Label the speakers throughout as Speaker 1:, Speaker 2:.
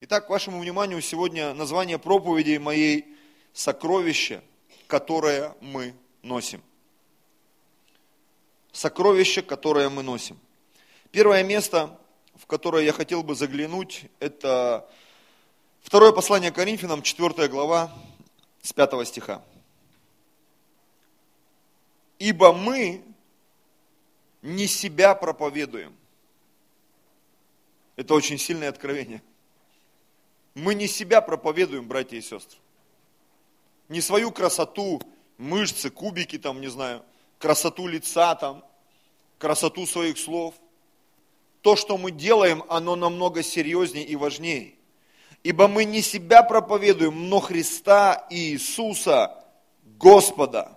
Speaker 1: Итак, к вашему вниманию сегодня название проповеди моей «Сокровище, которое мы носим». Сокровище, которое мы носим. Первое место, в которое я хотел бы заглянуть, это второе послание Коринфянам, 4 глава, с 5 стиха. «Ибо мы не себя проповедуем». Это очень сильное откровение. Мы не себя проповедуем, братья и сестры. Не свою красоту, мышцы, кубики там, не знаю, красоту лица там, красоту своих слов. То, что мы делаем, оно намного серьезнее и важнее. Ибо мы не себя проповедуем, но Христа и Иисуса, Господа.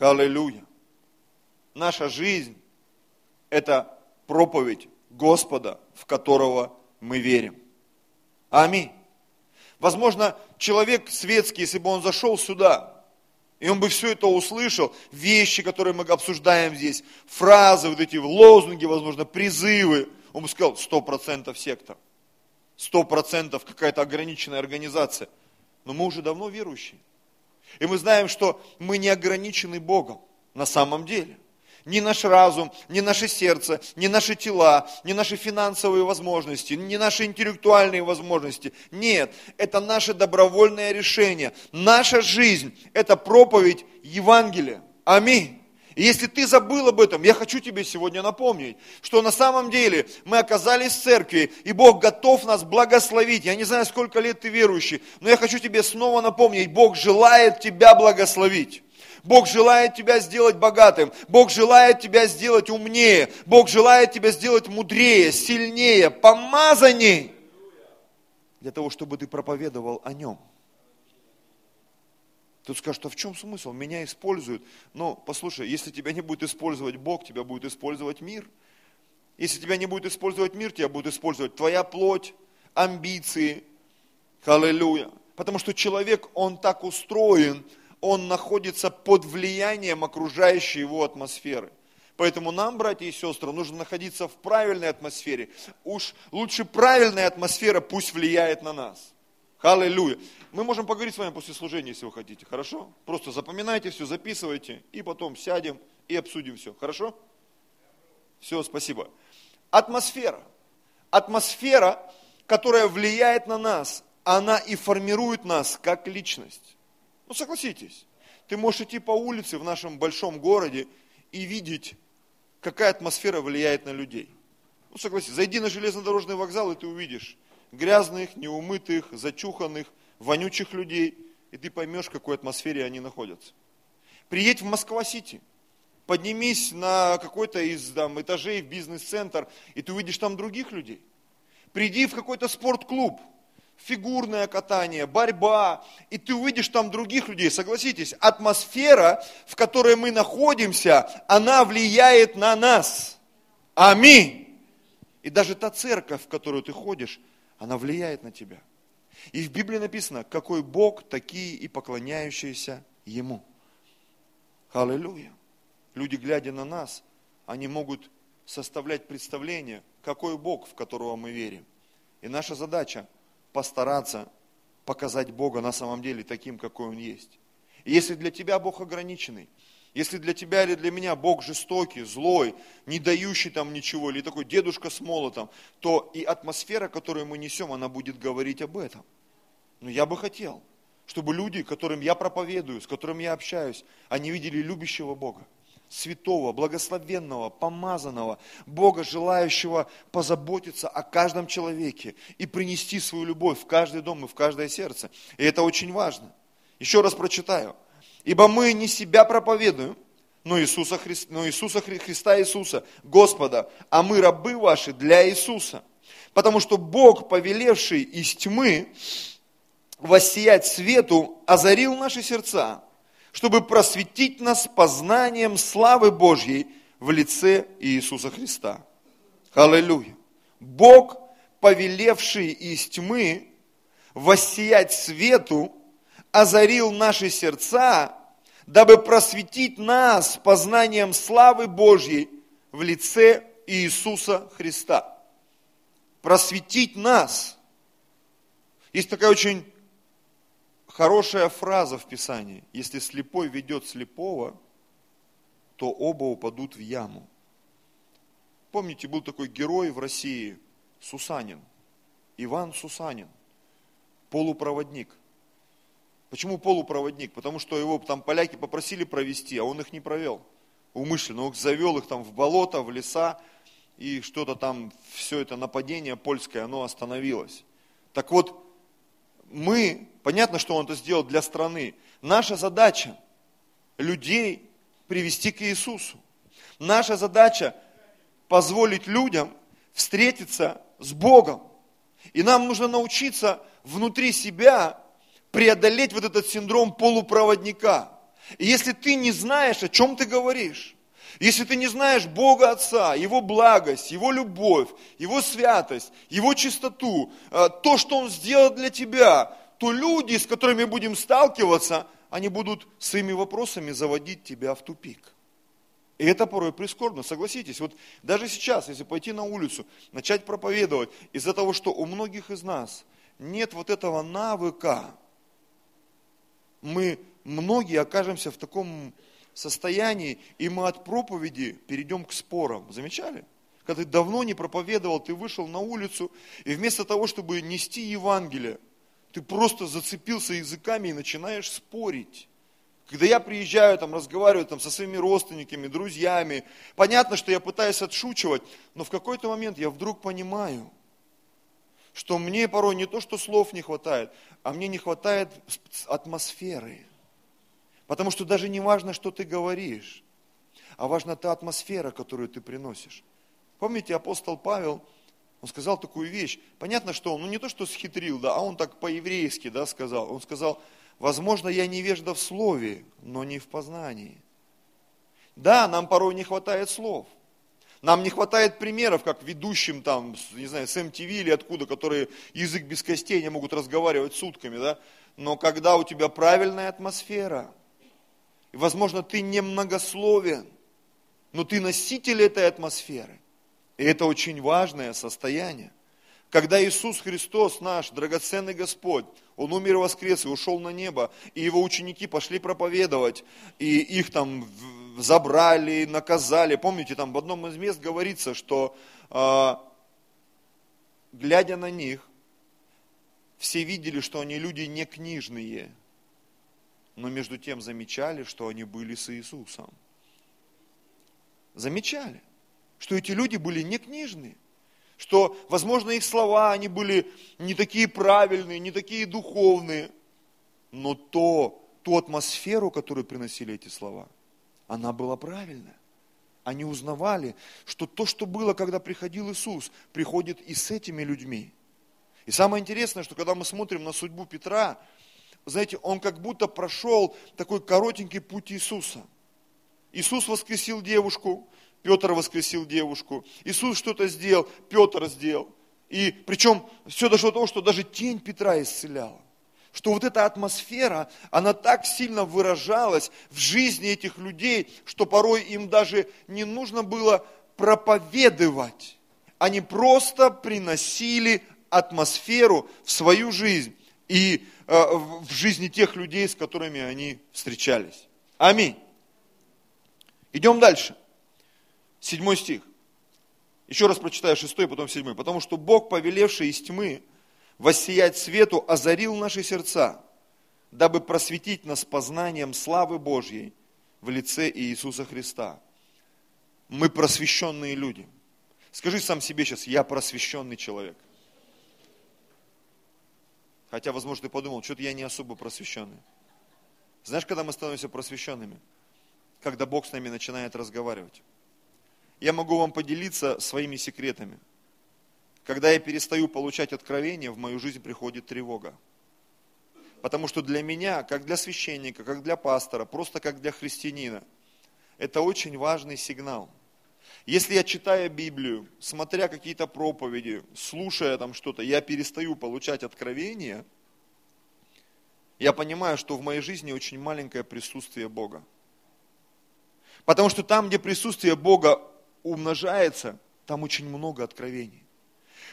Speaker 1: Аллилуйя. Наша жизнь – это проповедь Господа, в которого мы верим. Аминь. Возможно, человек светский, если бы он зашел сюда, и он бы все это услышал, вещи, которые мы обсуждаем здесь, фразы, вот эти лозунги, возможно, призывы, он бы сказал, сто процентов сектор, сто процентов какая-то ограниченная организация. Но мы уже давно верующие. И мы знаем, что мы не ограничены Богом на самом деле ни наш разум, ни наше сердце, ни наши тела, ни наши финансовые возможности, ни наши интеллектуальные возможности. Нет, это наше добровольное решение. Наша жизнь – это проповедь Евангелия. Аминь. И если ты забыл об этом, я хочу тебе сегодня напомнить, что на самом деле мы оказались в церкви, и Бог готов нас благословить. Я не знаю, сколько лет ты верующий, но я хочу тебе снова напомнить, Бог желает тебя благословить. Бог желает тебя сделать богатым. Бог желает тебя сделать умнее. Бог желает тебя сделать мудрее, сильнее, помазанней. Для того, чтобы ты проповедовал о нем. Тут скажешь, а в чем смысл? Меня используют. Но послушай, если тебя не будет использовать Бог, тебя будет использовать мир. Если тебя не будет использовать мир, тебя будет использовать твоя плоть, амбиции. Аллилуйя. Потому что человек, он так устроен, он находится под влиянием окружающей его атмосферы. Поэтому нам, братья и сестры, нужно находиться в правильной атмосфере. Уж лучше правильная атмосфера пусть влияет на нас. Аллилуйя. Мы можем поговорить с вами после служения, если вы хотите, хорошо? Просто запоминайте все, записывайте, и потом сядем и обсудим все, хорошо? Все, спасибо. Атмосфера. Атмосфера, которая влияет на нас, она и формирует нас как личность. Ну согласитесь, ты можешь идти по улице в нашем большом городе и видеть, какая атмосфера влияет на людей. Ну согласитесь, зайди на железнодорожный вокзал, и ты увидишь грязных, неумытых, зачуханных, вонючих людей, и ты поймешь, в какой атмосфере они находятся. Приедь в Москва-Сити, поднимись на какой-то из там, этажей в бизнес-центр, и ты увидишь там других людей. Приди в какой-то спортклуб – фигурное катание, борьба, и ты увидишь там других людей. Согласитесь, атмосфера, в которой мы находимся, она влияет на нас. Аминь. И даже та церковь, в которую ты ходишь, она влияет на тебя. И в Библии написано, какой Бог, такие и поклоняющиеся Ему. Аллилуйя. Люди, глядя на нас, они могут составлять представление, какой Бог, в которого мы верим. И наша задача постараться показать Бога на самом деле таким, какой Он есть. И если для тебя Бог ограниченный, если для тебя или для меня Бог жестокий, злой, не дающий там ничего, или такой дедушка с молотом, то и атмосфера, которую мы несем, она будет говорить об этом. Но я бы хотел, чтобы люди, которым я проповедую, с которыми я общаюсь, они видели любящего Бога святого, благословенного, помазанного, Бога, желающего позаботиться о каждом человеке и принести свою любовь в каждый дом и в каждое сердце. И это очень важно. Еще раз прочитаю. Ибо мы не себя проповедуем, но Иисуса, Христа, но Иисуса Христа Иисуса, Господа, а мы рабы ваши для Иисуса. Потому что Бог, повелевший из тьмы воссиять свету, озарил наши сердца, чтобы просветить нас познанием славы Божьей в лице Иисуса Христа. Аллилуйя. Бог, повелевший из тьмы воссиять свету, озарил наши сердца, дабы просветить нас познанием славы Божьей в лице Иисуса Христа. Просветить нас. Есть такая очень хорошая фраза в Писании. Если слепой ведет слепого, то оба упадут в яму. Помните, был такой герой в России, Сусанин, Иван Сусанин, полупроводник. Почему полупроводник? Потому что его там поляки попросили провести, а он их не провел. Умышленно, он завел их там в болото, в леса, и что-то там, все это нападение польское, оно остановилось. Так вот, мы, понятно, что он это сделал для страны. Наша задача людей привести к Иисусу. Наша задача позволить людям встретиться с Богом. И нам нужно научиться внутри себя преодолеть вот этот синдром полупроводника. И если ты не знаешь, о чем ты говоришь, если ты не знаешь Бога Отца, Его благость, Его любовь, Его святость, Его чистоту, э, то, что Он сделал для тебя, то люди, с которыми будем сталкиваться, они будут своими вопросами заводить тебя в тупик. И это порой прискорбно, согласитесь. Вот даже сейчас, если пойти на улицу, начать проповедовать, из-за того, что у многих из нас нет вот этого навыка, мы многие окажемся в таком состоянии, и мы от проповеди перейдем к спорам. Замечали? Когда ты давно не проповедовал, ты вышел на улицу, и вместо того, чтобы нести Евангелие, ты просто зацепился языками и начинаешь спорить. Когда я приезжаю, там, разговариваю там, со своими родственниками, друзьями, понятно, что я пытаюсь отшучивать, но в какой-то момент я вдруг понимаю, что мне порой не то, что слов не хватает, а мне не хватает атмосферы. Потому что даже не важно, что ты говоришь, а важна та атмосфера, которую ты приносишь. Помните, апостол Павел, он сказал такую вещь. Понятно, что он, ну не то, что схитрил, да, а он так по-еврейски, да, сказал. Он сказал, возможно, я невежда в слове, но не в познании. Да, нам порой не хватает слов. Нам не хватает примеров, как ведущим там, не знаю, с MTV или откуда, которые язык без костей не могут разговаривать сутками, да. Но когда у тебя правильная атмосфера, возможно, ты не многословен, но ты носитель этой атмосферы. И это очень важное состояние. Когда Иисус Христос, наш драгоценный Господь, Он умер и воскрес, и ушел на небо, и Его ученики пошли проповедовать, и их там забрали, наказали. Помните, там в одном из мест говорится, что э, глядя на них, все видели, что они люди не книжные, но между тем замечали, что они были с Иисусом. Замечали, что эти люди были не книжные, что, возможно, их слова, они были не такие правильные, не такие духовные, но то, ту атмосферу, которую приносили эти слова, она была правильная. Они узнавали, что то, что было, когда приходил Иисус, приходит и с этими людьми. И самое интересное, что когда мы смотрим на судьбу Петра, знаете, он как будто прошел такой коротенький путь Иисуса. Иисус воскресил девушку, Петр воскресил девушку. Иисус что-то сделал, Петр сделал. И причем все дошло до того, что даже тень Петра исцеляла. Что вот эта атмосфера, она так сильно выражалась в жизни этих людей, что порой им даже не нужно было проповедовать. Они просто приносили атмосферу в свою жизнь. И Э, в жизни тех людей, с которыми они встречались. Аминь. Идем дальше. Седьмой стих. Еще раз прочитаю шестой, потом седьмой. Потому что Бог, повелевший из тьмы воссиять свету, озарил наши сердца, дабы просветить нас познанием славы Божьей в лице Иисуса Христа. Мы просвещенные люди. Скажи сам себе сейчас, я просвещенный человек. Хотя, возможно, ты подумал, что-то я не особо просвещенный. Знаешь, когда мы становимся просвещенными? Когда Бог с нами начинает разговаривать. Я могу вам поделиться своими секретами. Когда я перестаю получать откровения, в мою жизнь приходит тревога. Потому что для меня, как для священника, как для пастора, просто как для христианина, это очень важный сигнал. Если я читая Библию, смотря какие-то проповеди, слушая там что-то, я перестаю получать откровения, я понимаю, что в моей жизни очень маленькое присутствие Бога. Потому что там, где присутствие Бога умножается, там очень много откровений.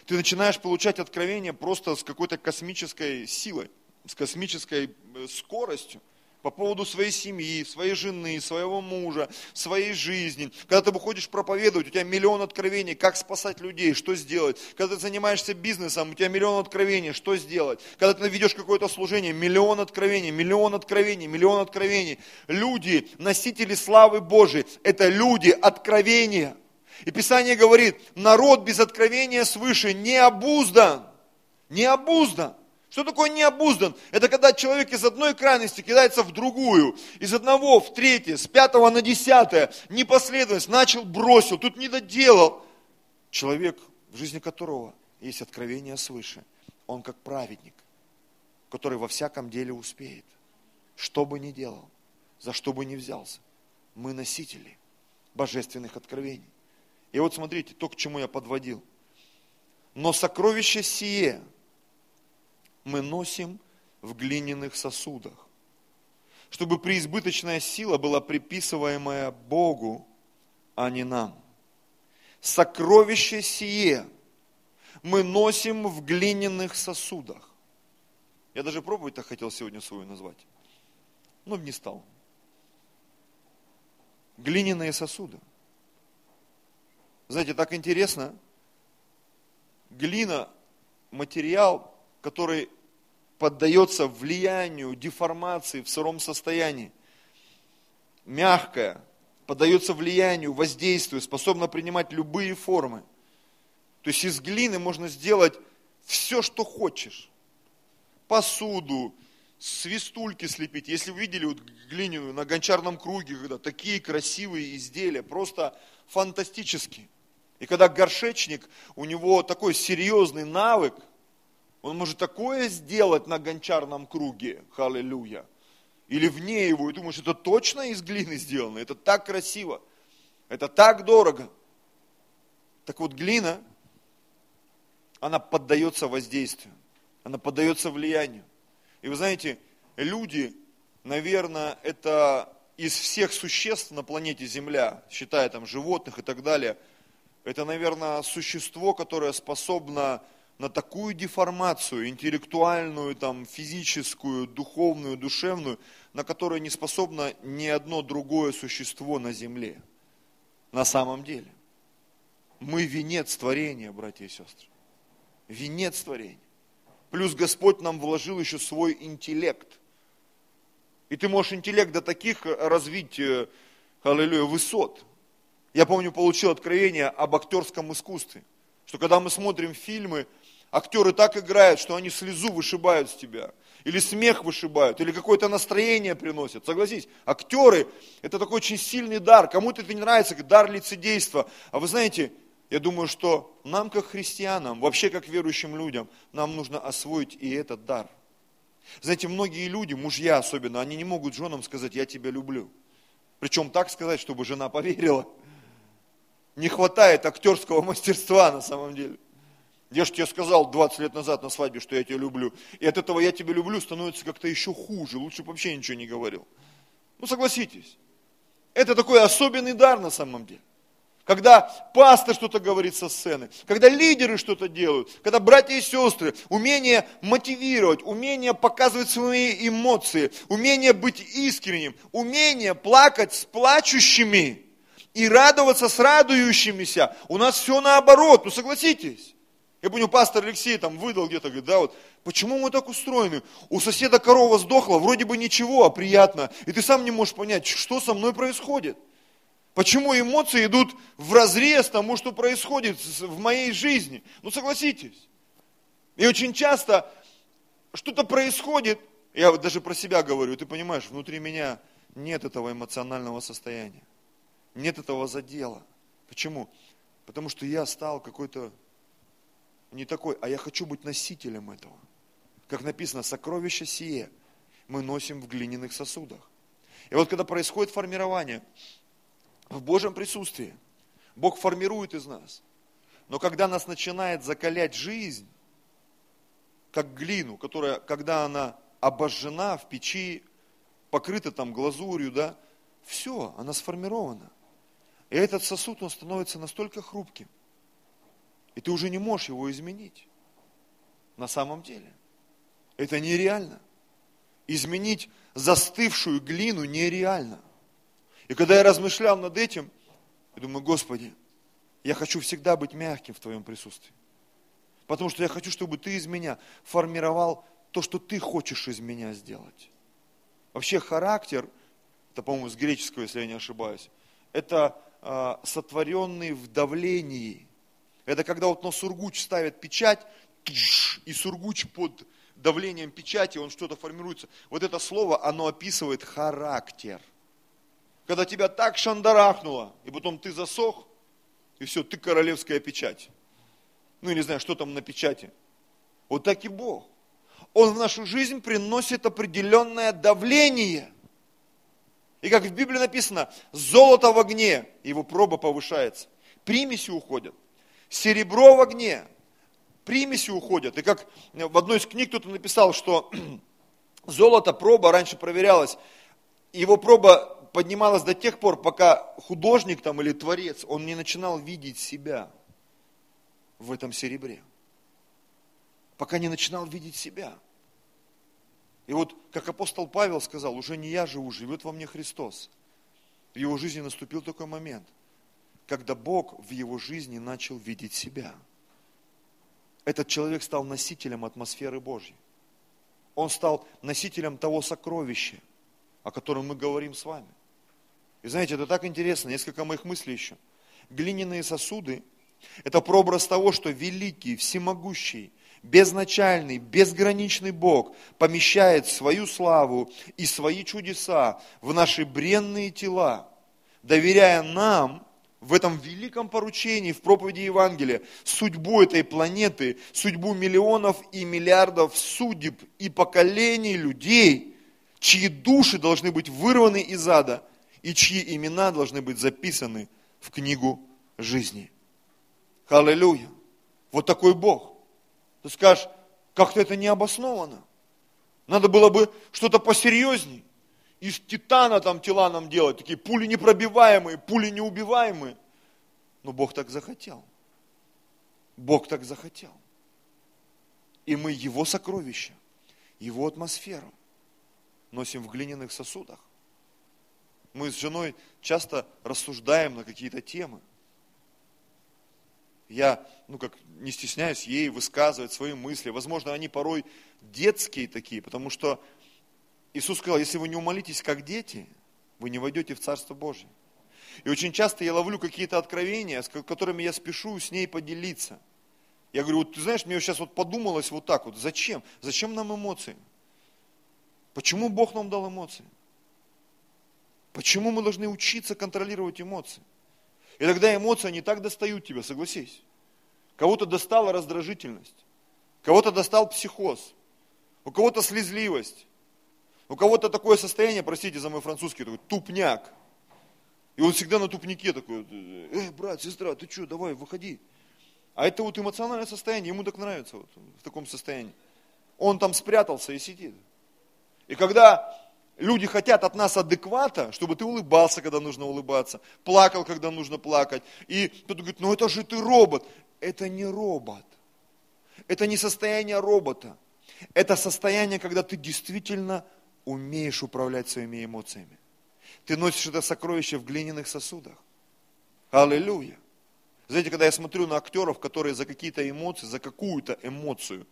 Speaker 1: Ты начинаешь получать откровение просто с какой-то космической силой, с космической э, скоростью по поводу своей семьи, своей жены, своего мужа, своей жизни. Когда ты выходишь проповедовать, у тебя миллион откровений, как спасать людей, что сделать. Когда ты занимаешься бизнесом, у тебя миллион откровений, что сделать. Когда ты ведешь какое-то служение, миллион откровений, миллион откровений, миллион откровений. Люди, носители славы Божией, это люди откровения. И Писание говорит, народ без откровения свыше не обуздан. Не обуздан. Что такое необуздан? Это когда человек из одной крайности кидается в другую, из одного в третье, с пятого на десятое, непоследовательность, начал, бросил, тут не доделал. Человек, в жизни которого есть откровение свыше, он как праведник, который во всяком деле успеет, что бы ни делал, за что бы ни взялся. Мы носители божественных откровений. И вот смотрите, то, к чему я подводил. Но сокровище сие – мы носим в глиняных сосудах, чтобы преизбыточная сила была приписываемая Богу, а не нам. Сокровище сие мы носим в глиняных сосудах. Я даже проповедь-то хотел сегодня свою назвать, но не стал. Глиняные сосуды. Знаете, так интересно. Глина, материал, который поддается влиянию, деформации в сыром состоянии. Мягкая, поддается влиянию, воздействию, способна принимать любые формы. То есть из глины можно сделать все, что хочешь. Посуду, свистульки слепить. Если вы видели вот глиняную на гончарном круге, когда такие красивые изделия, просто фантастические. И когда горшечник, у него такой серьезный навык – он может такое сделать на гончарном круге, халилюя, или вне его, и думаешь, это точно из глины сделано, это так красиво, это так дорого. Так вот, глина, она поддается воздействию, она поддается влиянию. И вы знаете, люди, наверное, это из всех существ на планете Земля, считая там животных и так далее, это, наверное, существо, которое способно на такую деформацию интеллектуальную, там, физическую, духовную, душевную, на которую не способно ни одно другое существо на земле. На самом деле. Мы венец творения, братья и сестры. Венец творения. Плюс Господь нам вложил еще свой интеллект. И ты можешь интеллект до таких развить, э, аллилуйя, высот. Я помню, получил откровение об актерском искусстве. Что когда мы смотрим фильмы, актеры так играют, что они слезу вышибают с тебя. Или смех вышибают, или какое-то настроение приносят. Согласись, актеры – это такой очень сильный дар. Кому-то это не нравится, как дар лицедейства. А вы знаете, я думаю, что нам, как христианам, вообще как верующим людям, нам нужно освоить и этот дар. Знаете, многие люди, мужья особенно, они не могут женам сказать, я тебя люблю. Причем так сказать, чтобы жена поверила. Не хватает актерского мастерства на самом деле. Я же тебе сказал 20 лет назад на свадьбе, что я тебя люблю. И от этого я тебя люблю становится как-то еще хуже. Лучше бы вообще ничего не говорил. Ну согласитесь. Это такой особенный дар на самом деле. Когда пастор что-то говорит со сцены, когда лидеры что-то делают, когда братья и сестры, умение мотивировать, умение показывать свои эмоции, умение быть искренним, умение плакать с плачущими и радоваться с радующимися. У нас все наоборот, ну согласитесь. Я помню, пастор Алексей там выдал где-то, говорит, да, вот, почему мы так устроены? У соседа корова сдохла, вроде бы ничего, а приятно. И ты сам не можешь понять, что со мной происходит. Почему эмоции идут в разрез тому, что происходит в моей жизни? Ну согласитесь. И очень часто что-то происходит, я вот даже про себя говорю, ты понимаешь, внутри меня нет этого эмоционального состояния, нет этого задела. Почему? Потому что я стал какой-то не такой, а я хочу быть носителем этого. Как написано, сокровище сие мы носим в глиняных сосудах. И вот когда происходит формирование в Божьем присутствии, Бог формирует из нас. Но когда нас начинает закалять жизнь, как глину, которая, когда она обожжена в печи, покрыта там глазурью, да, все, она сформирована. И этот сосуд, он становится настолько хрупким – И ты уже не можешь его изменить. На самом деле. Это нереально. Изменить застывшую глину нереально. И когда я размышлял над этим, я думаю, Господи, я хочу всегда быть мягким в Твоем присутствии. Потому что я хочу, чтобы Ты из меня формировал то, что Ты хочешь из меня сделать. Вообще характер, это, по-моему, с греческого, если я не ошибаюсь, это сотворенный в давлении. Это когда вот на сургуч ставят печать, и сургуч под давлением печати, он что-то формируется. Вот это слово, оно описывает характер. Когда тебя так шандарахнуло, и потом ты засох, и все, ты королевская печать. Ну, я не знаю, что там на печати. Вот так и Бог. Он в нашу жизнь приносит определенное давление. И как в Библии написано, золото в огне, его проба повышается. Примеси уходят. Серебро в огне, примеси уходят. И как в одной из книг кто-то написал, что золото, проба раньше проверялась, его проба поднималась до тех пор, пока художник там или творец, он не начинал видеть себя в этом серебре. Пока не начинал видеть себя. И вот, как апостол Павел сказал, уже не я живу, живет во мне Христос. В его жизни наступил такой момент, когда Бог в его жизни начал видеть себя – этот человек стал носителем атмосферы Божьей. Он стал носителем того сокровища, о котором мы говорим с вами. И знаете, это так интересно, несколько моих мыслей еще. Глиняные сосуды – это прообраз того, что великий, всемогущий, безначальный, безграничный Бог помещает свою славу и свои чудеса в наши бренные тела, доверяя нам в этом великом поручении, в проповеди Евангелия, судьбу этой планеты, судьбу миллионов и миллиардов судеб и поколений людей, чьи души должны быть вырваны из ада и чьи имена должны быть записаны в книгу жизни. Аллилуйя. Вот такой Бог. Ты скажешь, как-то это не обосновано. Надо было бы что-то посерьезней из титана там тела нам делать, такие пули непробиваемые, пули неубиваемые. Но Бог так захотел. Бог так захотел. И мы Его сокровища, Его атмосферу носим в глиняных сосудах. Мы с женой часто рассуждаем на какие-то темы. Я, ну как, не стесняюсь ей высказывать свои мысли. Возможно, они порой детские такие, потому что Иисус сказал, если вы не умолитесь как дети, вы не войдете в Царство Божье. И очень часто я ловлю какие-то откровения, с которыми я спешу с ней поделиться. Я говорю, вот ты знаешь, мне сейчас вот подумалось вот так вот, зачем? Зачем нам эмоции? Почему Бог нам дал эмоции? Почему мы должны учиться контролировать эмоции? И тогда эмоции не так достают тебя, согласись. Кого-то достала раздражительность, кого-то достал психоз, у кого-то слезливость, у кого-то такое состояние, простите за мой французский, такой тупняк. И он всегда на тупнике такой, эй, брат, сестра, ты что, давай, выходи. А это вот эмоциональное состояние, ему так нравится вот, в таком состоянии. Он там спрятался и сидит. И когда люди хотят от нас адеквата, чтобы ты улыбался, когда нужно улыбаться, плакал, когда нужно плакать, и кто-то говорит, ну это же ты робот. Это не робот. Это не состояние робота. Это состояние, когда ты действительно умеешь управлять своими эмоциями. Ты носишь это сокровище в глиняных сосудах. Аллилуйя. Знаете, когда я смотрю на актеров, которые за какие-то эмоции, за какую-то эмоцию,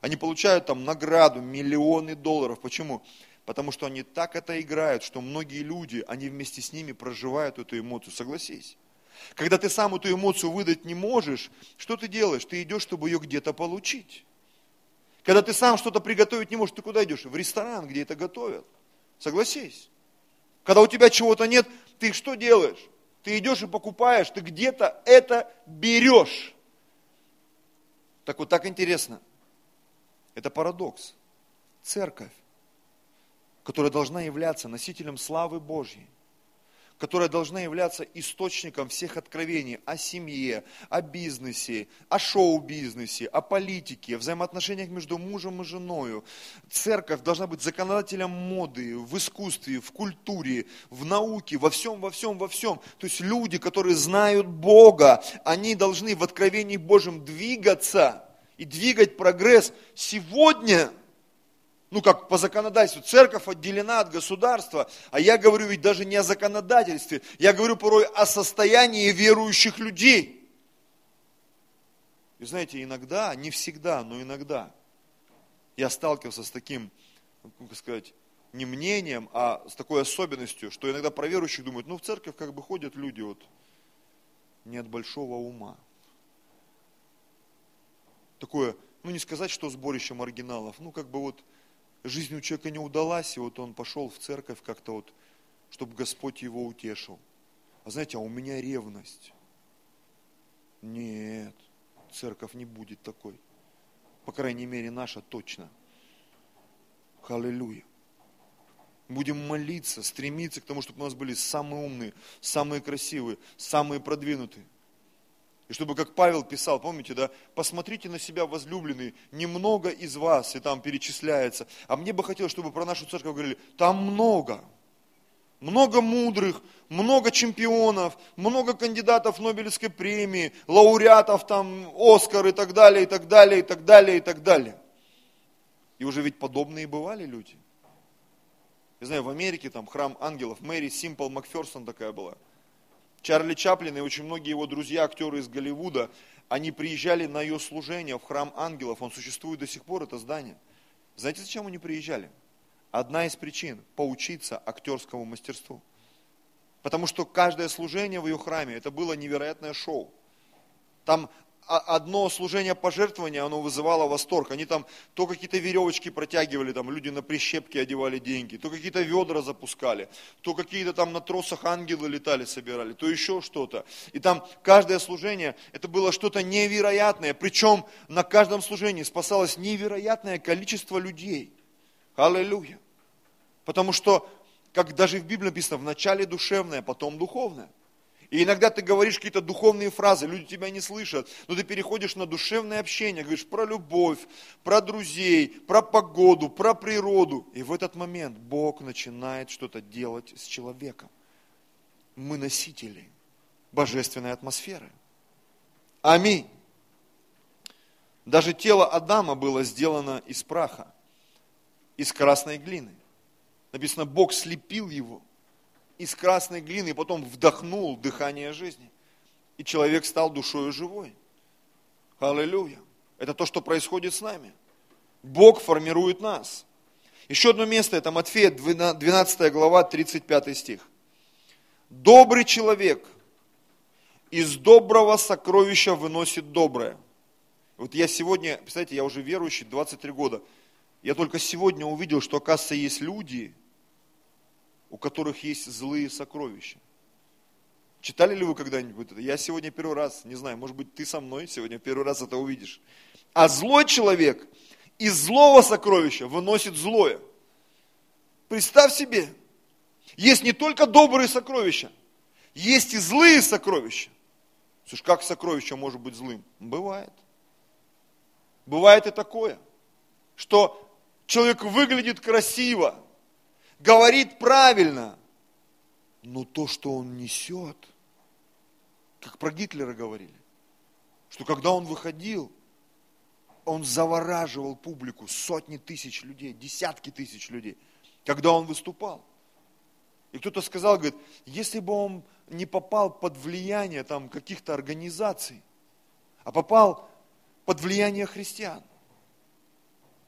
Speaker 1: они получают там награду, миллионы долларов. Почему? Потому что они так это играют, что многие люди, они вместе с ними проживают эту эмоцию. Согласись. Когда ты сам эту эмоцию выдать не можешь, что ты делаешь? Ты идешь, чтобы ее где-то получить. Когда ты сам что-то приготовить не можешь, ты куда идешь? В ресторан, где это готовят. Согласись. Когда у тебя чего-то нет, ты что делаешь? Ты идешь и покупаешь, ты где-то это берешь. Так вот так интересно. Это парадокс. Церковь, которая должна являться носителем славы Божьей, которая должна являться источником всех откровений о семье, о бизнесе, о шоу-бизнесе, о политике, о взаимоотношениях между мужем и женой. Церковь должна быть законодателем моды, в искусстве, в культуре, в науке, во всем, во всем, во всем. То есть люди, которые знают Бога, они должны в откровении Божьем двигаться и двигать прогресс сегодня – ну как по законодательству, церковь отделена от государства, а я говорю ведь даже не о законодательстве, я говорю порой о состоянии верующих людей. И знаете, иногда, не всегда, но иногда я сталкивался с таким, ну, как сказать, не мнением, а с такой особенностью, что иногда про верующих думают, ну в церковь как бы ходят люди вот не от большого ума. Такое, ну не сказать, что сборище маргиналов, ну как бы вот жизнь у человека не удалась, и вот он пошел в церковь как-то вот, чтобы Господь его утешил. А знаете, а у меня ревность. Нет, церковь не будет такой. По крайней мере, наша точно. Аллилуйя. Будем молиться, стремиться к тому, чтобы у нас были самые умные, самые красивые, самые продвинутые. И чтобы, как Павел писал, помните, да, посмотрите на себя, возлюбленные, немного из вас, и там перечисляется. А мне бы хотелось, чтобы про нашу церковь говорили, там много. Много мудрых, много чемпионов, много кандидатов Нобелевской премии, лауреатов там, Оскар и так далее, и так далее, и так далее, и так далее. И уже ведь подобные бывали люди. Я знаю, в Америке там храм ангелов, Мэри Симпл Макферсон такая была – Чарли Чаплин и очень многие его друзья, актеры из Голливуда, они приезжали на ее служение в храм ангелов, он существует до сих пор, это здание. Знаете, зачем они приезжали? Одна из причин – поучиться актерскому мастерству. Потому что каждое служение в ее храме, это было невероятное шоу. Там одно служение пожертвования, оно вызывало восторг. Они там то какие-то веревочки протягивали, там люди на прищепки одевали деньги, то какие-то ведра запускали, то какие-то там на тросах ангелы летали, собирали, то еще что-то. И там каждое служение, это было что-то невероятное. Причем на каждом служении спасалось невероятное количество людей. Аллилуйя. Потому что, как даже в Библии написано, вначале душевное, потом духовное. И иногда ты говоришь какие-то духовные фразы, люди тебя не слышат, но ты переходишь на душевное общение, говоришь про любовь, про друзей, про погоду, про природу. И в этот момент Бог начинает что-то делать с человеком. Мы носители божественной атмосферы. Аминь. Даже тело Адама было сделано из праха, из красной глины. Написано, Бог слепил его из красной глины, и потом вдохнул дыхание жизни. И человек стал душою живой. Аллилуйя. Это то, что происходит с нами. Бог формирует нас. Еще одно место, это Матфея, 12 глава, 35 стих. Добрый человек из доброго сокровища выносит доброе. Вот я сегодня, представляете, я уже верующий 23 года. Я только сегодня увидел, что, оказывается, есть люди, у которых есть злые сокровища. Читали ли вы когда-нибудь это? Я сегодня первый раз, не знаю, может быть, ты со мной сегодня первый раз это увидишь. А злой человек из злого сокровища выносит злое. Представь себе, есть не только добрые сокровища, есть и злые сокровища. Слушай, как сокровище может быть злым? Бывает. Бывает и такое, что человек выглядит красиво, говорит правильно, но то, что он несет, как про Гитлера говорили, что когда он выходил, он завораживал публику, сотни тысяч людей, десятки тысяч людей, когда он выступал. И кто-то сказал, говорит, если бы он не попал под влияние там каких-то организаций, а попал под влияние христиан,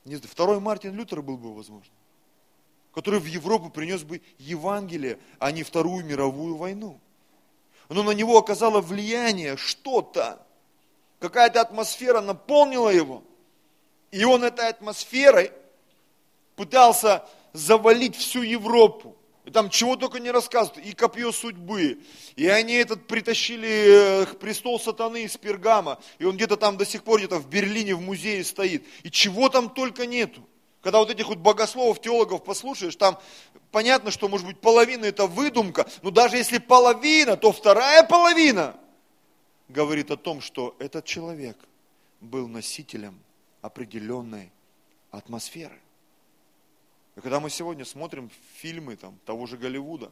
Speaker 1: не знаю, второй Мартин Лютер был бы возможно который в Европу принес бы Евангелие, а не Вторую мировую войну. Но на него оказало влияние что-то, какая-то атмосфера наполнила его. И он этой атмосферой пытался завалить всю Европу. И там чего только не рассказывают, и копье судьбы. И они этот притащили э, престол сатаны из Пергама. И он где-то там до сих пор, где-то в Берлине в музее стоит. И чего там только нету. Когда вот этих вот богословов, теологов послушаешь, там понятно, что может быть половина это выдумка, но даже если половина, то вторая половина говорит о том, что этот человек был носителем определенной атмосферы. И когда мы сегодня смотрим фильмы там, того же Голливуда,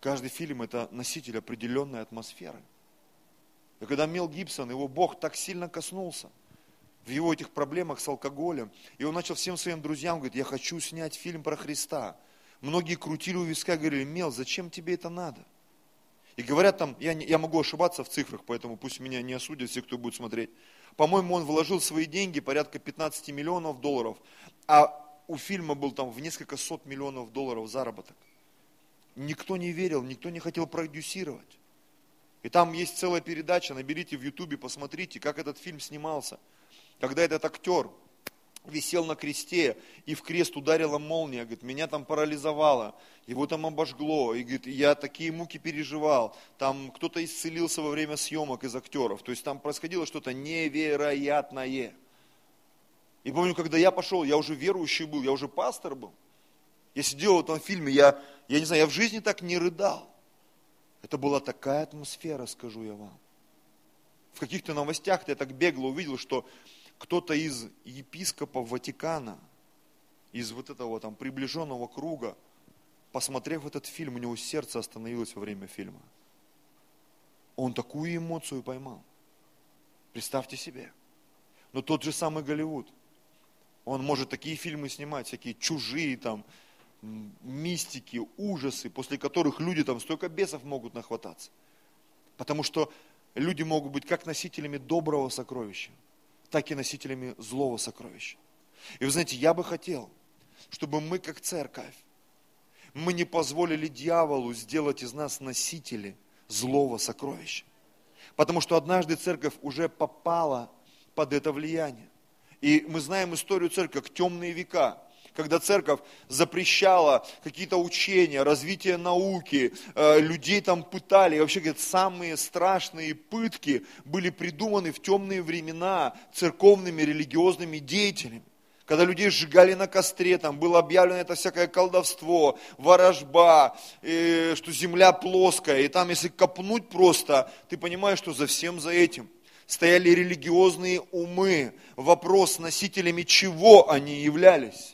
Speaker 1: каждый фильм это носитель определенной атмосферы. И когда Мел Гибсон, его Бог так сильно коснулся – в его этих проблемах с алкоголем. И он начал всем своим друзьям говорить, я хочу снять фильм про Христа. Многие крутили у виска, говорили, Мел, зачем тебе это надо? И говорят там, я, я могу ошибаться в цифрах, поэтому пусть меня не осудят все, кто будет смотреть. По-моему, он вложил свои деньги, порядка 15 миллионов долларов, а у фильма был там в несколько сот миллионов долларов заработок. Никто не верил, никто не хотел продюсировать. И там есть целая передача, наберите в ютубе, посмотрите, как этот фильм снимался – когда этот актер висел на кресте, и в крест ударила молния, говорит, меня там парализовало, его там обожгло, и говорит, я такие муки переживал, там кто-то исцелился во время съемок из актеров, то есть там происходило что-то невероятное. И помню, когда я пошел, я уже верующий был, я уже пастор был, я сидел в этом фильме, я, я не знаю, я в жизни так не рыдал. Это была такая атмосфера, скажу я вам. В каких-то новостях я так бегло увидел, что кто-то из епископов Ватикана, из вот этого там приближенного круга, посмотрев этот фильм, у него сердце остановилось во время фильма. Он такую эмоцию поймал. Представьте себе. Но тот же самый Голливуд, он может такие фильмы снимать, всякие чужие там, мистики, ужасы, после которых люди там столько бесов могут нахвататься. Потому что люди могут быть как носителями доброго сокровища, так и носителями злого сокровища. И вы знаете, я бы хотел, чтобы мы как церковь, мы не позволили дьяволу сделать из нас носители злого сокровища. Потому что однажды церковь уже попала под это влияние. И мы знаем историю церкви как темные века когда церковь запрещала какие-то учения, развитие науки, э, людей там пытали. И вообще, говорит, самые страшные пытки были придуманы в темные времена церковными религиозными деятелями. Когда людей сжигали на костре, там было объявлено это всякое колдовство, ворожба, и, что земля плоская. И там, если копнуть просто, ты понимаешь, что за всем за этим стояли религиозные умы. Вопрос, носителями чего они являлись.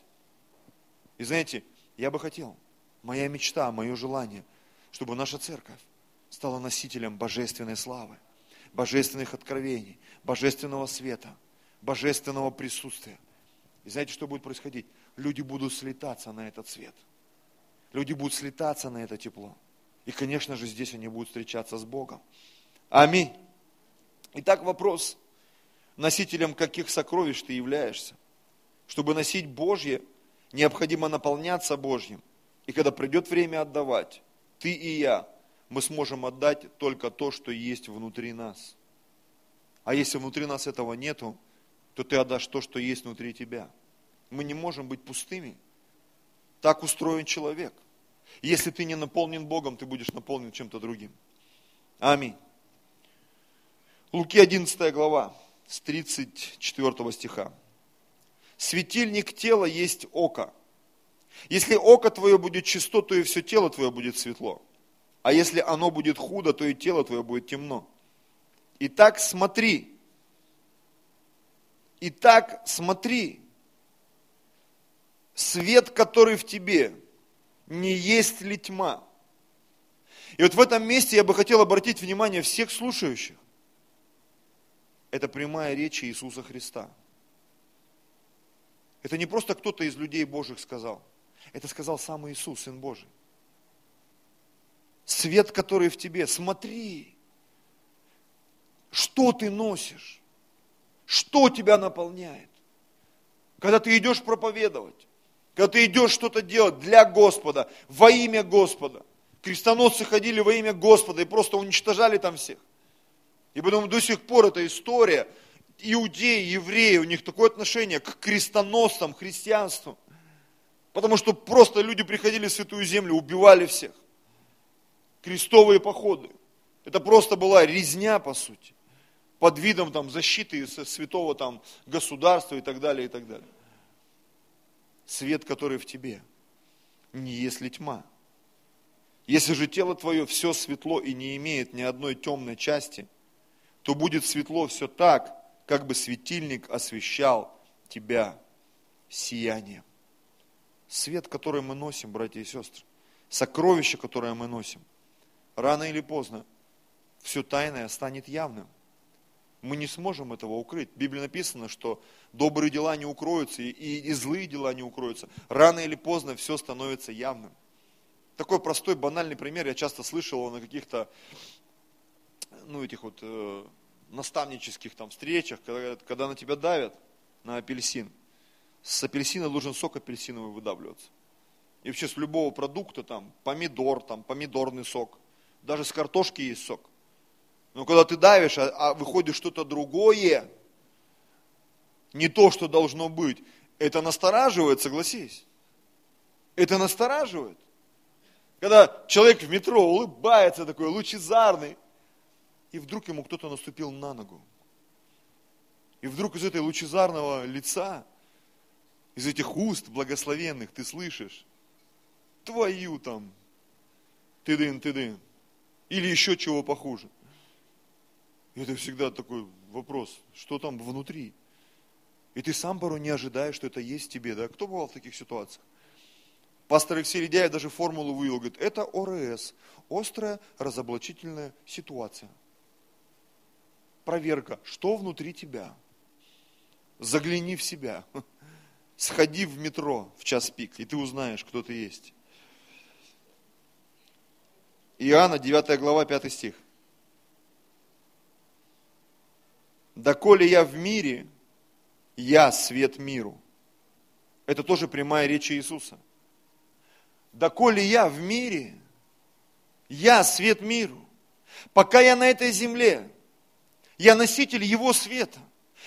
Speaker 1: И знаете, я бы хотел, моя мечта, мое желание, чтобы наша церковь стала носителем божественной славы, божественных откровений, божественного света, божественного присутствия. И знаете, что будет происходить? Люди будут слетаться на этот свет. Люди будут слетаться на это тепло. И, конечно же, здесь они будут встречаться с Богом. Аминь. Итак, вопрос. Носителем каких сокровищ ты являешься? Чтобы носить Божье, необходимо наполняться Божьим. И когда придет время отдавать, ты и я, мы сможем отдать только то, что есть внутри нас. А если внутри нас этого нету, то ты отдашь то, что есть внутри тебя. Мы не можем быть пустыми. Так устроен человек. Если ты не наполнен Богом, ты будешь наполнен чем-то другим. Аминь. Луки 11 глава, с 34 стиха. Светильник тела есть око. Если око твое будет чисто, то и все тело твое будет светло. А если оно будет худо, то и тело твое будет темно. Итак, смотри. Итак, смотри. Свет, который в тебе, не есть ли тьма? И вот в этом месте я бы хотел обратить внимание всех слушающих. Это прямая речь Иисуса Христа. Это не просто кто-то из людей Божьих сказал. Это сказал сам Иисус, Сын Божий. Свет, который в тебе, смотри, что ты носишь, что тебя наполняет. Когда ты идешь проповедовать, когда ты идешь что-то делать для Господа, во имя Господа. Крестоносцы ходили во имя Господа и просто уничтожали там всех. И потом до сих пор эта история иудеи, евреи, у них такое отношение к крестоносцам, христианству. Потому что просто люди приходили в Святую Землю, убивали всех. Крестовые походы. Это просто была резня, по сути. Под видом там, защиты святого там, государства и так далее, и так далее. свет, который в тебе, не есть тьма. Если же тело твое все светло и не имеет ни одной темной части, то будет светло все так, как бы светильник освещал тебя сиянием. Свет, который мы носим, братья и сестры, сокровище, которое мы носим, рано или поздно все тайное станет явным. Мы не сможем этого укрыть. В Библии написано, что добрые дела не укроются, и, и злые дела не укроются. Рано или поздно все становится явным. Такой простой, банальный пример я часто слышал на каких-то, ну, этих вот э, наставнических там встречах, когда, когда на тебя давят, на апельсин. С апельсина должен сок апельсиновый выдавливаться. И вообще с любого продукта, там, помидор, там, помидорный сок. Даже с картошки есть сок. Но когда ты давишь, а, а выходит что-то другое, не то, что должно быть, это настораживает, согласись. Это настораживает. Когда человек в метро улыбается такой, лучезарный, и вдруг ему кто-то наступил на ногу. И вдруг из этой лучезарного лица, из этих уст благословенных ты слышишь, твою там, ты-дын, ты-дын, или еще чего похуже. И это всегда такой вопрос, что там внутри. И ты сам порой не ожидаешь, что это есть тебе, да? Кто бывал в таких ситуациях? Пастор Алексей Ледяев даже формулу вывел, говорит, это ОРС, острая разоблачительная ситуация. Проверка, что внутри тебя. Загляни в себя. Сходи в метро в час пик, и ты узнаешь, кто ты есть. Иоанна, 9 глава, 5 стих. «Доколе я в мире, я свет миру». Это тоже прямая речь Иисуса. «Доколе я в мире, я свет миру». Пока я на этой земле, я носитель Его света.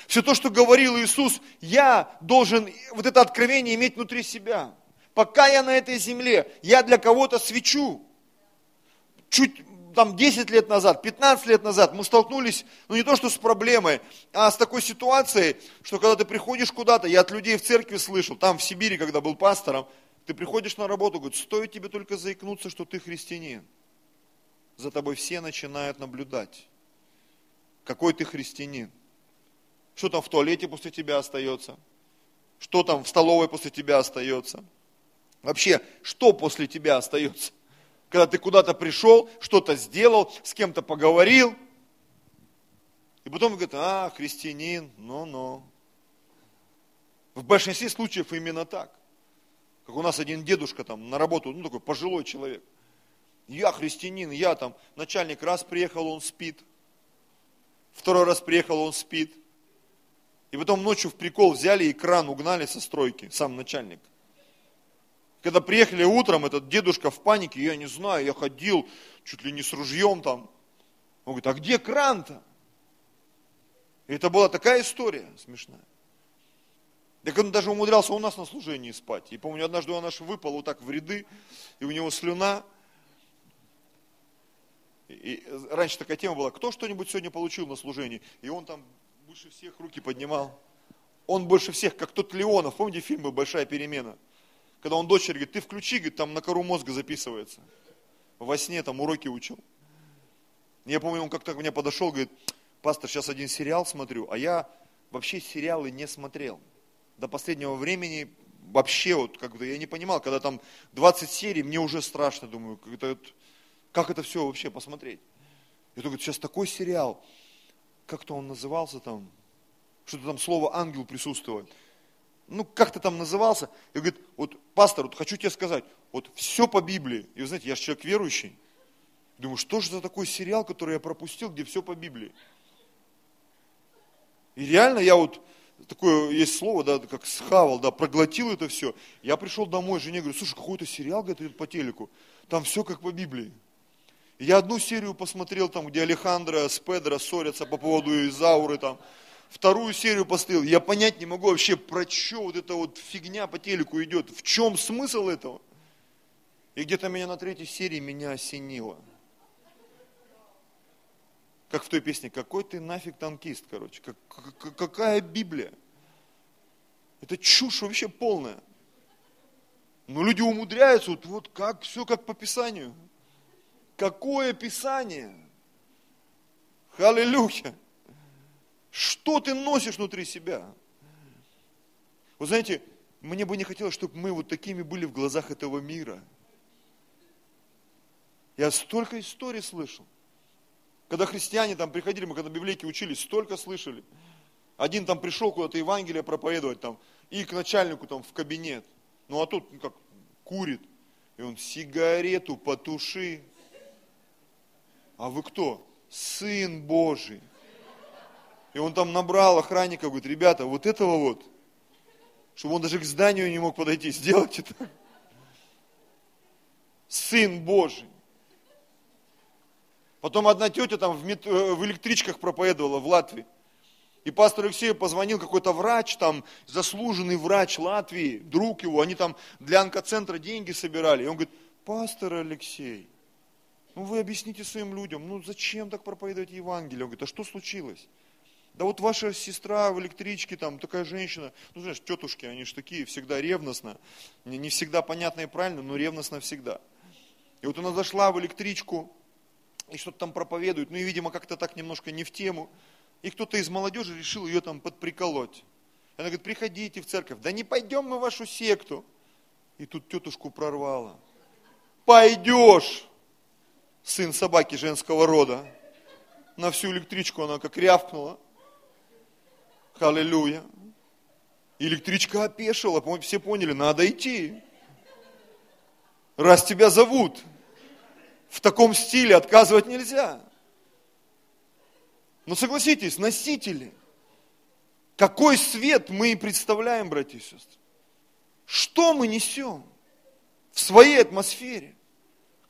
Speaker 1: Все то, что говорил Иисус, я должен вот это откровение иметь внутри себя. Пока я на этой земле, я для кого-то свечу. Чуть там 10 лет назад, 15 лет назад мы столкнулись, ну не то что с проблемой, а с такой ситуацией, что когда ты приходишь куда-то, я от людей в церкви слышал, там в Сибири, когда был пастором, ты приходишь на работу, говорит, стоит тебе только заикнуться, что ты христианин. За тобой все начинают наблюдать. Какой ты христианин. Что там в туалете после тебя остается? Что там в столовой после тебя остается? Вообще, что после тебя остается? когда ты куда-то пришел, что-то сделал, с кем-то поговорил, и потом говорит, а, христианин, ну-ну. В большинстве случаев именно так. Как у нас один дедушка там на работу, ну такой пожилой человек. Я христианин, я там, начальник раз приехал, он спит. Второй раз приехал, он спит. И потом ночью в прикол взяли и кран угнали со стройки, сам начальник. Когда приехали утром, этот дедушка в панике, я не знаю, я ходил чуть ли не с ружьем там. Он говорит, а где кран-то? И это была такая история смешная. Так он даже умудрялся у нас на служении спать. И помню, однажды он наш выпал вот так в ряды, и у него слюна. И, раньше такая тема была, кто что-нибудь сегодня получил на служении? И он там больше всех руки поднимал. Он больше всех, как тот Леонов. Помните фильм «Большая перемена»? когда он дочери говорит, ты включи, говорит, там на кору мозга записывается. Во сне там уроки учил. Я помню, он как-то ко мне подошел, говорит, пастор, сейчас один сериал смотрю, а я вообще сериалы не смотрел. До последнего времени вообще вот как-то я не понимал, когда там 20 серий, мне уже страшно, думаю, как это, как это все вообще посмотреть. Я думаю, сейчас такой сериал, как-то он назывался там, что-то там слово ангел присутствует ну, как-то там назывался, и говорит, вот, пастор, вот хочу тебе сказать, вот все по Библии. И вы знаете, я же человек верующий. Думаю, что же за такой сериал, который я пропустил, где все по Библии? И реально я вот, такое есть слово, да, как схавал, да, проглотил это все. Я пришел домой, жене говорю, слушай, какой-то сериал, говорит, по телеку, там все как по Библии. Я одну серию посмотрел, там, где Алехандро с Педро ссорятся по поводу Изауры, там, вторую серию поставил, я понять не могу вообще, про что вот эта вот фигня по телеку идет, в чем смысл этого? И где-то меня на третьей серии меня осенило. Как в той песне, какой ты нафиг танкист, короче, как, какая Библия? Это чушь вообще полная. Но люди умудряются, вот, вот как, все как по Писанию. Какое Писание? Аллилуйя! Что ты носишь внутри себя? Вы знаете, мне бы не хотелось, чтобы мы вот такими были в глазах этого мира. Я столько историй слышал. Когда христиане там приходили, мы когда библейки учились, столько слышали. Один там пришел куда-то Евангелие проповедовать там, и к начальнику там в кабинет. Ну а тут ну, как курит. И он, сигарету потуши. А вы кто? Сын Божий. И он там набрал охранника, говорит, ребята, вот этого вот, чтобы он даже к зданию не мог подойти, сделайте так. Сын Божий. Потом одна тетя там в, мет... Э, в электричках проповедовала в Латвии. И пастор Алексею позвонил какой-то врач, там, заслуженный врач Латвии, друг его, они там для онкоцентра деньги собирали. И он говорит, пастор Алексей, ну вы объясните своим людям, ну зачем так проповедовать Евангелие? Он говорит, а что случилось? Да вот ваша сестра в электричке, там такая женщина, ну знаешь, тетушки, они же такие, всегда ревностно, не, не всегда понятно и правильно, но ревностно всегда. И вот она зашла в электричку, и что-то там проповедует, ну и, видимо, как-то так немножко не в тему. И кто-то из молодежи решил ее там подприколоть. Она говорит, приходите в церковь. Да не пойдем мы в вашу секту. И тут тетушку прорвало. Пойдешь, сын собаки женского рода. На всю электричку она как рявкнула. Аллилуйя. Электричка опешила, все поняли, надо идти. Раз тебя зовут, в таком стиле отказывать нельзя. Но согласитесь, носители, какой свет мы представляем, братья и сестры? Что мы несем в своей атмосфере?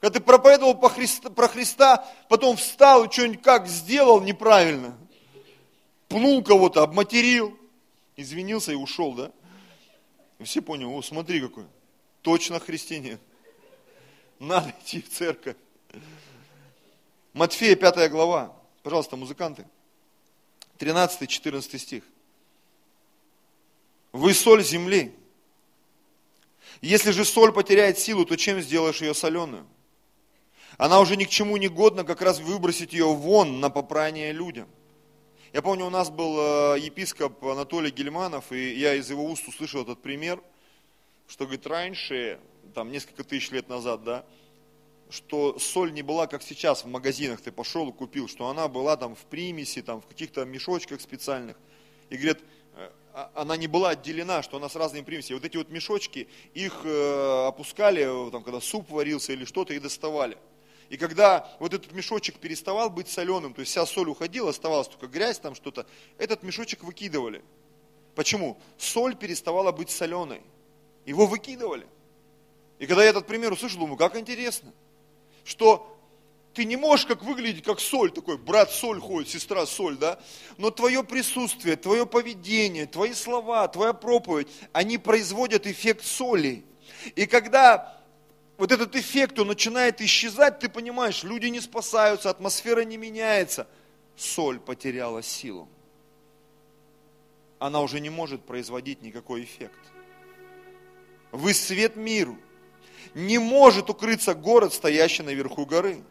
Speaker 1: Когда ты проповедовал по Христа, про Христа, потом встал и что-нибудь как сделал неправильно, пнул кого-то, обматерил, извинился и ушел, да? И все поняли, о, смотри какой, точно христианин. Надо идти в церковь. Матфея 5 глава. Пожалуйста, музыканты. 13-14 стих. Вы соль земли. Если же соль потеряет силу, то чем сделаешь ее соленую? Она уже ни к чему не годна, как раз выбросить ее вон на попрание людям. Я помню, у нас был э, епископ Анатолий Гельманов, и я из его уст услышал этот пример, что, говорит, раньше, там, несколько тысяч лет назад, да, что соль не была, как сейчас в магазинах ты пошел и купил, что она была там в примеси, там в каких-то мешочках специальных. И говорят, э, а, она не была отделена, что она с разными примесями. Вот эти вот мешочки, их э, опускали, там, когда суп варился или что-то, и доставали. И когда вот этот мешочек переставал быть соленым, то есть вся соль уходила, оставалась только грязь, там что-то, этот мешочек выкидывали. Почему? Соль переставала быть соленой. Его выкидывали. И когда я этот пример услышал, думаю, как интересно что ты не можешь как выглядеть как соль, такой брат соль ходит, сестра соль, да? Но твое присутствие, твое поведение, твои слова, твоя проповедь, они производят эффект соли. И когда вот этот эффект, он начинает исчезать, ты понимаешь, люди не спасаются, атмосфера не меняется. Соль потеряла силу. Она уже не может производить никакой эффект. Вы свет миру не может укрыться город, стоящий наверху горы.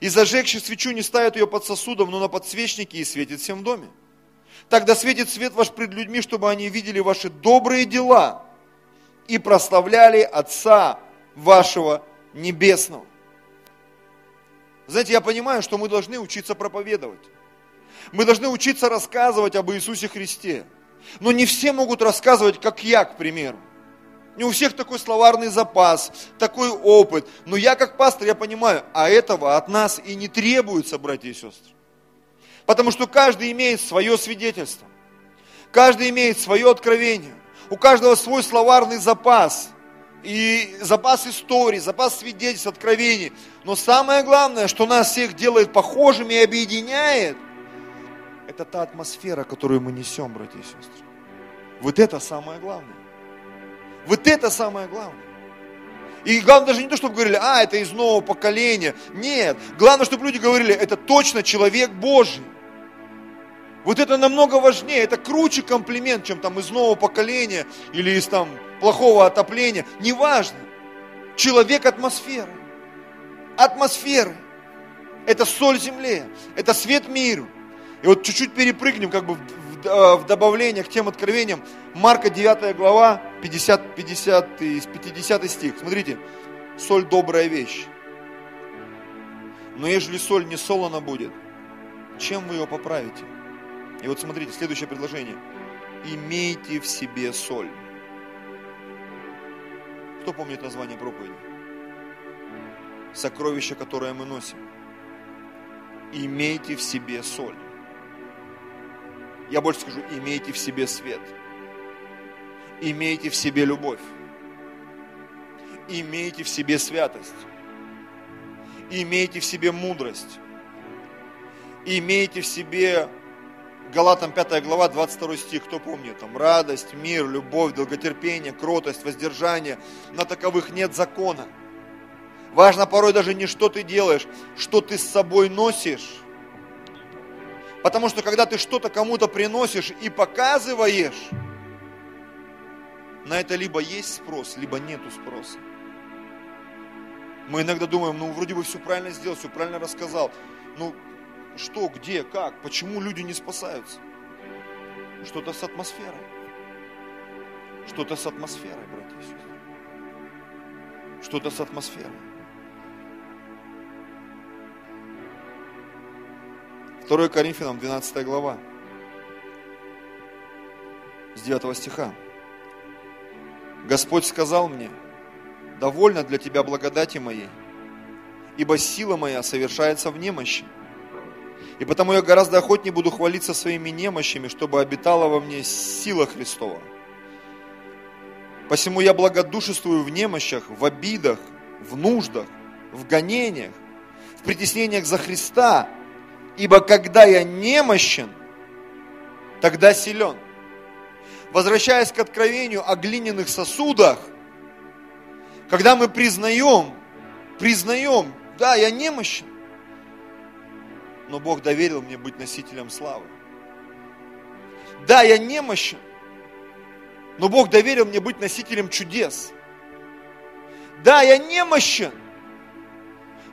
Speaker 1: И зажегший свечу не ставит ее под сосудом, но на подсвечнике и светит всем в доме. Тогда светит свет ваш пред людьми, чтобы они видели ваши добрые дела и прославляли Отца вашего Небесного. Знаете, я понимаю, что мы должны учиться проповедовать. Мы должны учиться рассказывать об Иисусе Христе. Но не все могут рассказывать, как я, к примеру. Не у всех такой словарный запас, такой опыт. Но я как пастор, я понимаю, а этого от нас и не требуется, братья и сестры. Потому что каждый имеет свое свидетельство. Каждый имеет свое откровение. У каждого свой словарный запас. И запас истории, запас свидетельств, откровений. Но самое главное, что нас всех делает похожими и объединяет, это та атмосфера, которую мы несем, братья и сестры. Вот это самое главное. Вот это самое главное. И главное даже не то, чтобы говорили, а, это из нового поколения. Нет, главное, чтобы люди говорили, это точно человек Божий. Вот это намного важнее, это круче комплимент, чем там из нового поколения или из там плохого отопления. Неважно. Человек атмосферы. Атмосферы. Это соль земле, это свет миру. И вот чуть-чуть перепрыгнем как бы в, в, э, добавление к тем откровениям. Марка 9 глава, 50, 50, 50 стих. Смотрите, соль добрая вещь. Но ежели соль не солона будет, чем вы ее поправите? И вот смотрите, следующее предложение. Имейте в себе соль. Кто помнит название проповеди? Сокровище, которое мы носим. Имейте в себе соль. Я больше скажу, имейте в себе свет. Имейте в себе любовь. Имейте в себе святость. Имейте в себе мудрость. Имейте в себе Галатам 5 глава, 22 стих, кто помнит? Там радость, мир, любовь, долготерпение, кротость, воздержание. На таковых нет закона. Важно порой даже не что ты делаешь, что ты с собой носишь. Потому что когда ты что-то кому-то приносишь и показываешь, на это либо есть спрос, либо нету спроса. Мы иногда думаем, ну вроде бы все правильно сделал, все правильно рассказал. Ну что, где, как, почему люди не спасаются? Что-то с атмосферой. Что-то с атмосферой, братья и сестры. Что-то с атмосферой. 2 Коринфянам, 12 глава, с 9 стиха. Господь сказал мне, довольно для тебя благодати моей, ибо сила моя совершается в немощи. И потому я гораздо охотнее буду хвалиться своими немощами, чтобы обитала во мне сила Христова. Посему я благодушествую в немощах, в обидах, в нуждах, в гонениях, в притеснениях за Христа, ибо когда я немощен, тогда силен. Возвращаясь к откровению о глиняных сосудах, когда мы признаем, признаем, да, я немощен, но Бог доверил мне быть носителем славы. Да, я немощен, но Бог доверил мне быть носителем чудес. Да, я немощен,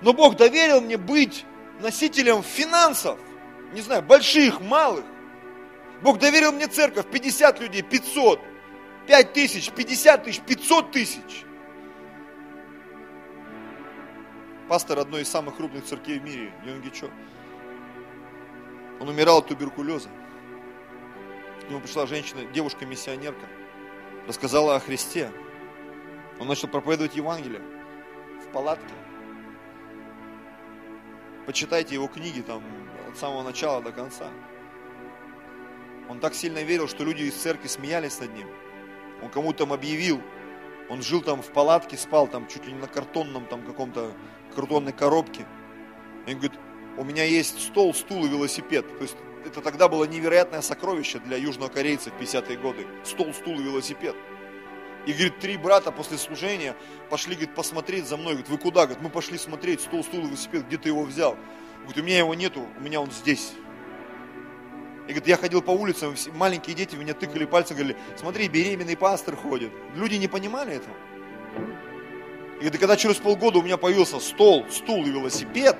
Speaker 1: но Бог доверил мне быть носителем финансов, не знаю, больших, малых. Бог доверил мне церковь, 50 людей, 500, 5 тысяч, 50 тысяч, 500 тысяч. Пастор одной из самых крупных церквей в мире, Йонгичо. Он умирал от туберкулеза. К нему пришла женщина, девушка-миссионерка, рассказала о Христе. Он начал проповедовать Евангелие в палатке. Почитайте его книги там от самого начала до конца. Он так сильно верил, что люди из церкви смеялись над ним. Он кому-то там объявил, он жил там в палатке, спал там чуть ли не на картонном там каком-то картонной коробке. И он говорит, у меня есть стол, стул и велосипед. То есть это тогда было невероятное сокровище для южнокорейцев в 50-е годы. Стол, стул и велосипед. И, говорит, три брата после служения пошли, говорит, посмотреть за мной. Говорит, вы куда? Говорит, мы пошли смотреть, стол, стул, велосипед, где ты его взял? Говорит, у меня его нету, у меня он здесь. И говорит, я ходил по улицам, маленькие дети меня тыкали пальцем, говорили, смотри, беременный пастор ходит. Люди не понимали этого. И говорит, когда через полгода у меня появился стол, стул и велосипед,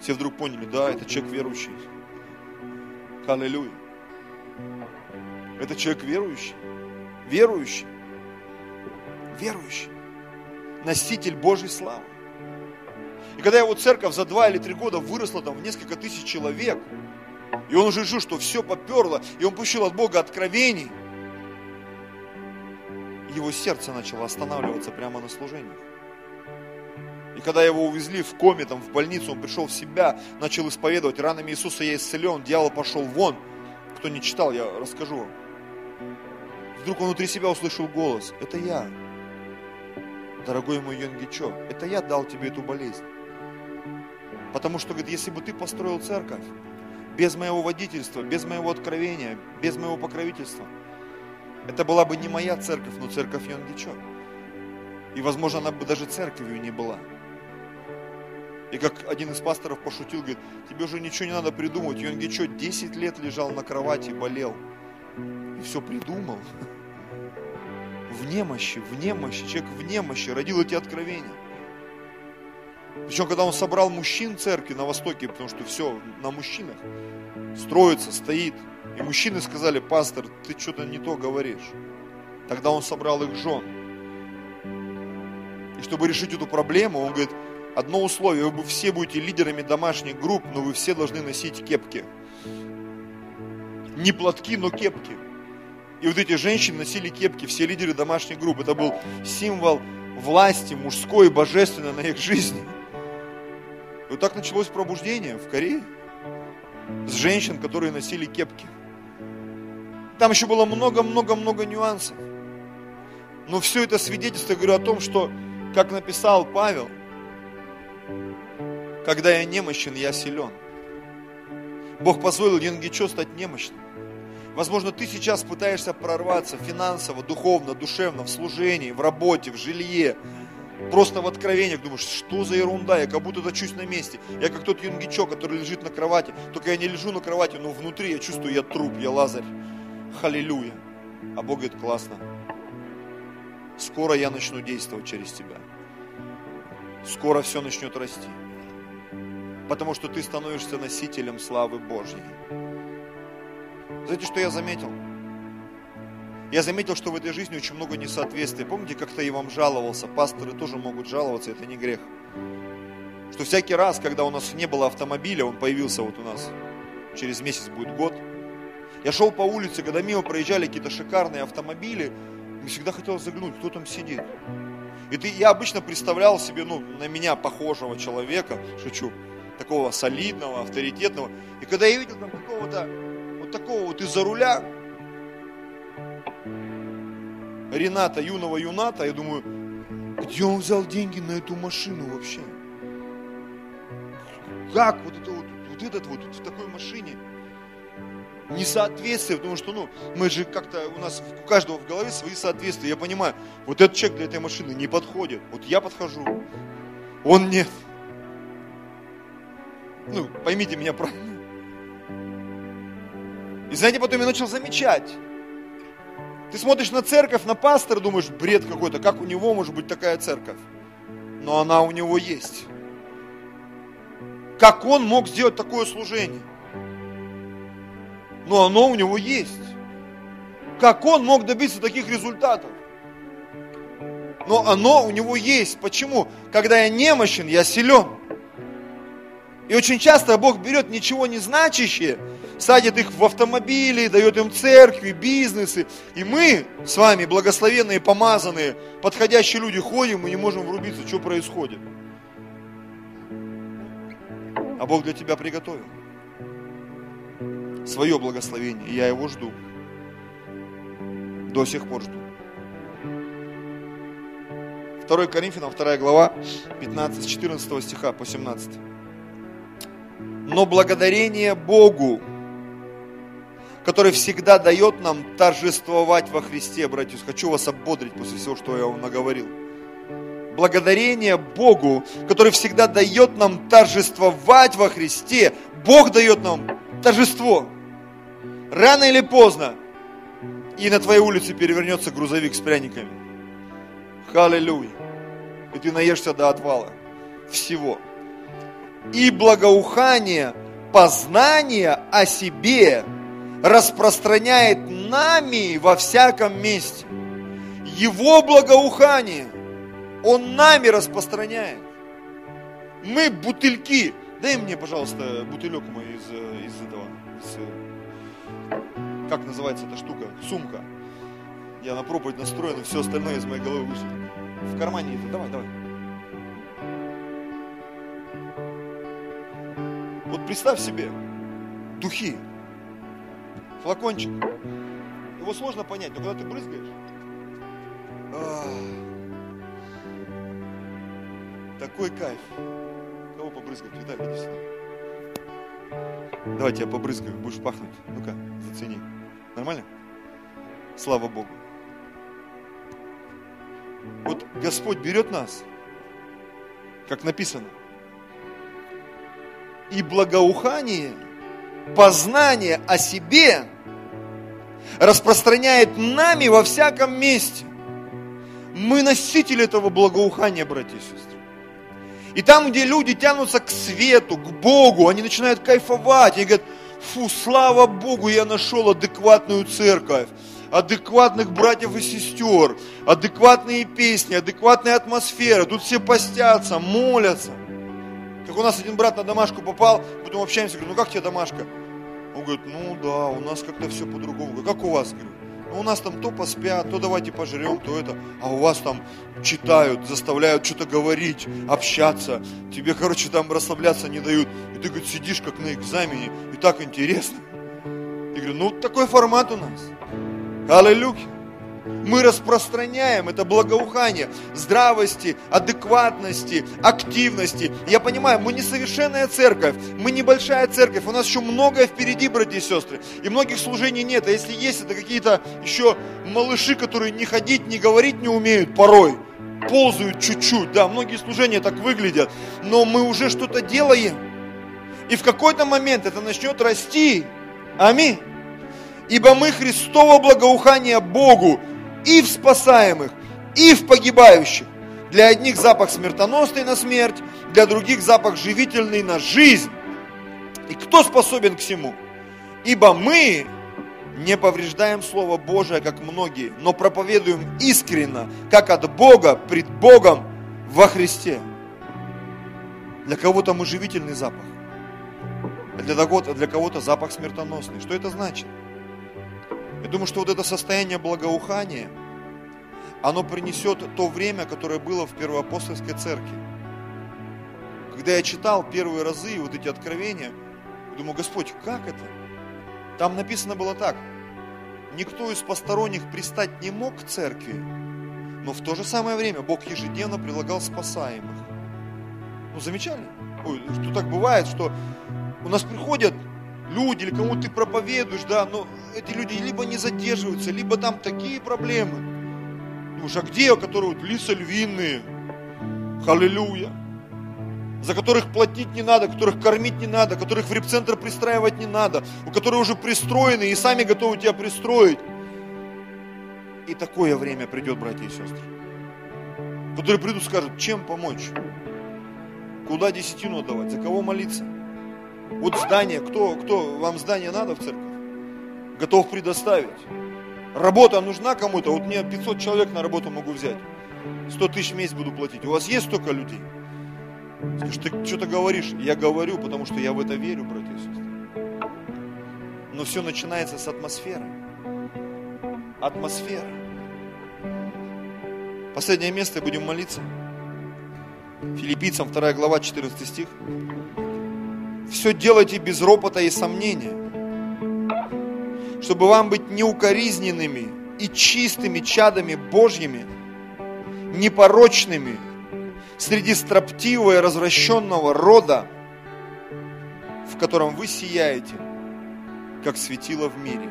Speaker 1: все вдруг поняли, да, это человек верующий. Аллилуйя. Это человек верующий верующий, верующий, носитель Божьей славы. И когда его церковь за два или три года выросла там в несколько тысяч человек, и он уже жил, что все поперло, и он получил от Бога откровений, его сердце начало останавливаться прямо на служениях. И когда его увезли в коме, там, в больницу, он пришел в себя, начал исповедовать, ранами Иисуса я исцелен, дьявол пошел вон. Кто не читал, я расскажу вам вдруг он внутри себя услышал голос. Это я. Дорогой мой Йонгичо, это я дал тебе эту болезнь. Потому что, говорит, если бы ты построил церковь без моего водительства, без моего откровения, без моего покровительства, это была бы не моя церковь, но церковь Йонгичо. И, возможно, она бы даже церковью не была. И как один из пасторов пошутил, говорит, тебе уже ничего не надо придумывать. Йонги что, 10 лет лежал на кровати, болел. И все придумал. В немощи, в немощи, человек в немощи родил эти откровения. Причем, когда он собрал мужчин церкви на Востоке, потому что все на мужчинах строится, стоит. И мужчины сказали, пастор, ты что-то не то говоришь. Тогда он собрал их жен. И чтобы решить эту проблему, он говорит, одно условие, вы все будете лидерами домашних групп, но вы все должны носить кепки. Не платки, но кепки. И вот эти женщины носили кепки, все лидеры домашних групп. Это был символ власти мужской и божественной на их жизни. И вот так началось пробуждение в Корее. С женщин, которые носили кепки. Там еще было много-много-много нюансов. Но все это свидетельство, говорю о том, что, как написал Павел, когда я немощен, я силен. Бог позволил Янгичо стать немощным. Возможно, ты сейчас пытаешься прорваться финансово, духовно, душевно, в служении, в работе, в жилье, просто в откровениях думаешь, что за ерунда, я как будто точусь на месте. Я как тот юнгичок, который лежит на кровати, только я не лежу на кровати, но внутри я чувствую, я труп, я лазарь. Халилюя. А Бог говорит, классно. Скоро я начну действовать через тебя. Скоро все начнет расти. Потому что ты становишься носителем славы Божьей. Знаете, что я заметил? Я заметил, что в этой жизни очень много несоответствий. Помните, как-то я вам жаловался? Пасторы тоже могут жаловаться, это не грех. Что всякий раз, когда у нас не было автомобиля, он появился вот у нас, через месяц будет год. Я шел по улице, когда мимо проезжали какие-то шикарные автомобили, мне всегда хотелось заглянуть, кто там сидит. И ты, я обычно представлял себе, ну, на меня похожего человека, шучу, такого солидного, авторитетного. И когда я видел там какого-то, вот такого вот из-за руля, Рената, юного юната, я думаю, где он взял деньги на эту машину вообще? Как вот, это вот, вот этот вот в такой машине? Несоответствие, потому что, ну, мы же как-то, у нас у каждого в голове свои соответствия. Я понимаю, вот этот человек для этой машины не подходит. Вот я подхожу, он нет. Ну, поймите меня правильно. И знаете, потом я начал замечать, ты смотришь на церковь, на пастора, думаешь, бред какой-то, как у него может быть такая церковь? Но она у него есть. Как он мог сделать такое служение? Но оно у него есть. Как он мог добиться таких результатов? Но оно у него есть. Почему? Когда я немощен, я силен. И очень часто Бог берет ничего не значащее садит их в автомобили, дает им церкви, бизнесы. И мы с вами, благословенные, помазанные, подходящие люди, ходим и не можем врубиться, что происходит. А Бог для тебя приготовил свое благословение, и я его жду. До сих пор жду. 2 Коринфянам, 2 глава, 15, 14 стиха по 17. Но благодарение Богу, который всегда дает нам торжествовать во Христе, братья. Хочу вас ободрить после всего, что я вам наговорил. Благодарение Богу, который всегда дает нам торжествовать во Христе. Бог дает нам торжество. Рано или поздно и на твоей улице перевернется грузовик с пряниками. Халилюя. И ты наешься до отвала всего. И благоухание, познание о себе – распространяет нами во всяком месте. Его благоухание Он нами распространяет. Мы бутыльки. Дай мне, пожалуйста, бутылек мой из, из этого. Из, как называется эта штука? Сумка. Я на проповедь настроен, и все остальное из моей головы вышло. В кармане это. Давай, давай. Вот представь себе, духи, флакончик. Его сложно понять, но когда ты брызгаешь, такой кайф. Кого побрызгать? Виталий, иди сюда. Давай я побрызгаю, будешь пахнуть. Ну-ка, зацени. Нормально? Слава Богу. Вот Господь берет нас, как написано, и благоухание, познание о себе распространяет нами во всяком месте. Мы носители этого благоухания, братья и сестры. И там, где люди тянутся к свету, к Богу, они начинают кайфовать. И говорят, фу, слава Богу, я нашел адекватную церковь адекватных братьев и сестер, адекватные песни, адекватная атмосфера. Тут все постятся, молятся. Как у нас один брат на домашку попал, потом общаемся, говорю, ну как тебе домашка? Он говорит, ну да, у нас как-то все по-другому. Говорю, как у вас? Говорю, ну у нас там то поспят, то давайте пожрем, то это. А у вас там читают, заставляют что-то говорить, общаться. Тебе, короче, там расслабляться не дают. И ты, говорит, сидишь как на экзамене, и так интересно. Я говорю, ну такой формат у нас. Аллилуйя. Мы распространяем это благоухание здравости, адекватности, активности. Я понимаю, мы несовершенная церковь, мы небольшая церковь, у нас еще многое впереди, братья и сестры. И многих служений нет. А если есть, это какие-то еще малыши, которые не ходить, не говорить не умеют порой. Ползают чуть-чуть, да, многие служения так выглядят. Но мы уже что-то делаем. И в какой-то момент это начнет расти. Аминь. Ибо мы Христово благоухание Богу и в спасаемых, и в погибающих. Для одних запах смертоносный на смерть, для других запах живительный на жизнь. И кто способен к всему? Ибо мы не повреждаем Слово Божие, как многие, но проповедуем искренно, как от Бога, пред Богом во Христе. Для кого-то мы живительный запах, а для кого-то, для кого-то запах смертоносный. Что это значит? Я думаю, что вот это состояние благоухания, оно принесет то время, которое было в первоапостольской церкви. Когда я читал первые разы вот эти откровения, я думаю, Господь, как это? Там написано было так. Никто из посторонних пристать не мог к церкви, но в то же самое время Бог ежедневно прилагал спасаемых. Ну, замечали? Ой, что так бывает, что у нас приходят люди, или кому ты проповедуешь, да, но эти люди либо не задерживаются, либо там такие проблемы. Думаешь, а где, которые вот лица львиные, халилюя, за которых платить не надо, которых кормить не надо, которых в репцентр пристраивать не надо, у которых уже пристроены и сами готовы тебя пристроить. И такое время придет, братья и сестры, которые придут и скажут, чем помочь, куда десятину отдавать, за кого молиться. Вот здание, кто, кто, вам здание надо в церковь? Готов предоставить. Работа нужна кому-то? Вот мне 500 человек на работу могу взять. 100 тысяч в месяц буду платить. У вас есть столько людей? Скажешь, ты что-то говоришь? Я говорю, потому что я в это верю, братья и сестры. Но все начинается с атмосферы. Атмосфера. Последнее место, будем молиться. Филиппийцам 2 глава, 14 стих все делайте без ропота и сомнения, чтобы вам быть неукоризненными и чистыми чадами Божьими, непорочными среди строптивого и развращенного рода, в котором вы сияете, как светило в мире.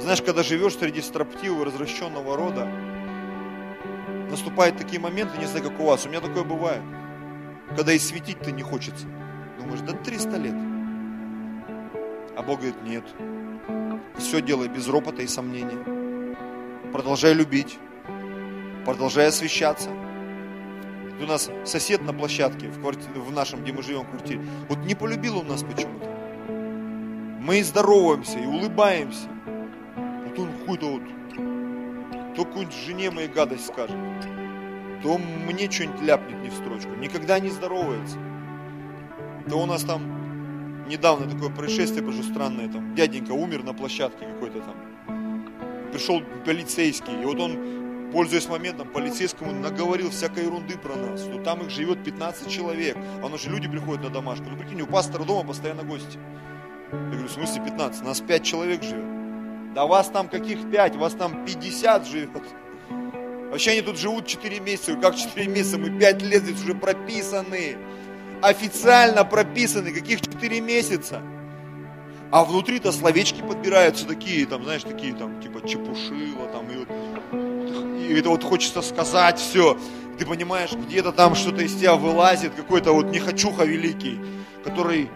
Speaker 1: Знаешь, когда живешь среди строптивого развращенного рода, наступают такие моменты, не знаю, как у вас, у меня такое бывает – когда и светить-то не хочется. Думаешь, да 300 лет. А Бог говорит, нет. Все делай без ропота и сомнения. Продолжай любить. Продолжай освещаться. У нас сосед на площадке, в, квартире, в нашем, где мы живем, в квартире, вот не полюбил он нас почему-то. Мы и здороваемся, и улыбаемся. Вот он какой-то вот, то какой-нибудь жене моей гадость скажет то мне что-нибудь ляпнет не в строчку, никогда не здоровается. То у нас там недавно такое происшествие было странное, там дяденька умер на площадке какой-то там. Пришел полицейский, и вот он, пользуясь моментом, полицейскому наговорил всякой ерунды про нас, что там их живет 15 человек, а у нас же люди приходят на домашку. Ну прикинь, у пастора дома постоянно гости. Я говорю, в смысле 15? Нас 5 человек живет. Да вас там каких 5? Вас там 50 живет. Вообще они тут живут 4 месяца. Как 4 месяца? Мы 5 лет здесь уже прописаны. Официально прописаны. Каких 4 месяца? А внутри-то словечки подбираются такие, там, знаешь, такие, там, типа, чепушила, там, и, и это вот хочется сказать все. Ты понимаешь, где-то там что-то из тебя вылазит, какой-то вот нехочуха великий, который...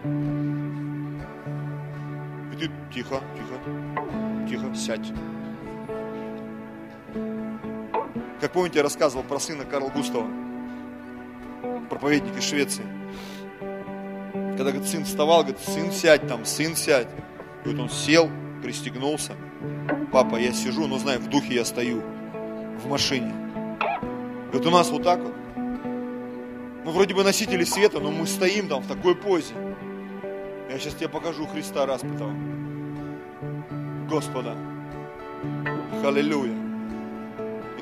Speaker 1: И ты тихо, тихо, тихо, сядь. Как помните, я рассказывал про сына Карла Густава, проповедник из Швеции. Когда говорит, сын вставал, говорит, сын сядь там, сын сядь. И вот он сел, пристегнулся. Папа, я сижу, но знаю, в духе я стою в машине. Вот у нас вот так вот. Мы вроде бы носители света, но мы стоим там в такой позе. Я сейчас тебе покажу Христа распятого. Господа. Халилюя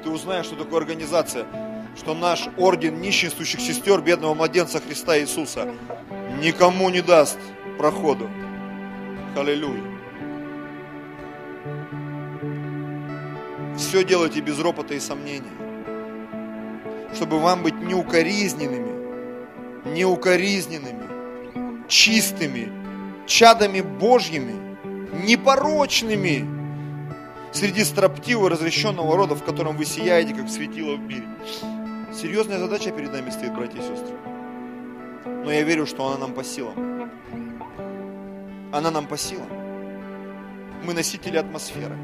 Speaker 1: ты узнаешь, что такое организация, что наш орден нищенствующих сестер бедного младенца Христа Иисуса никому не даст проходу. Аллилуйя. Все делайте без ропота и сомнения, чтобы вам быть неукоризненными, неукоризненными, чистыми, чадами Божьими, непорочными, среди строптивого, разрешенного рода, в котором вы сияете, как светило в мире. Серьезная задача перед нами стоит, братья и сестры. Но я верю, что она нам по силам. Она нам по силам. Мы носители атмосферы.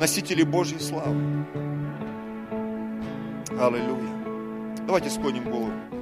Speaker 1: Носители Божьей славы. Аллилуйя. Давайте склоним голову.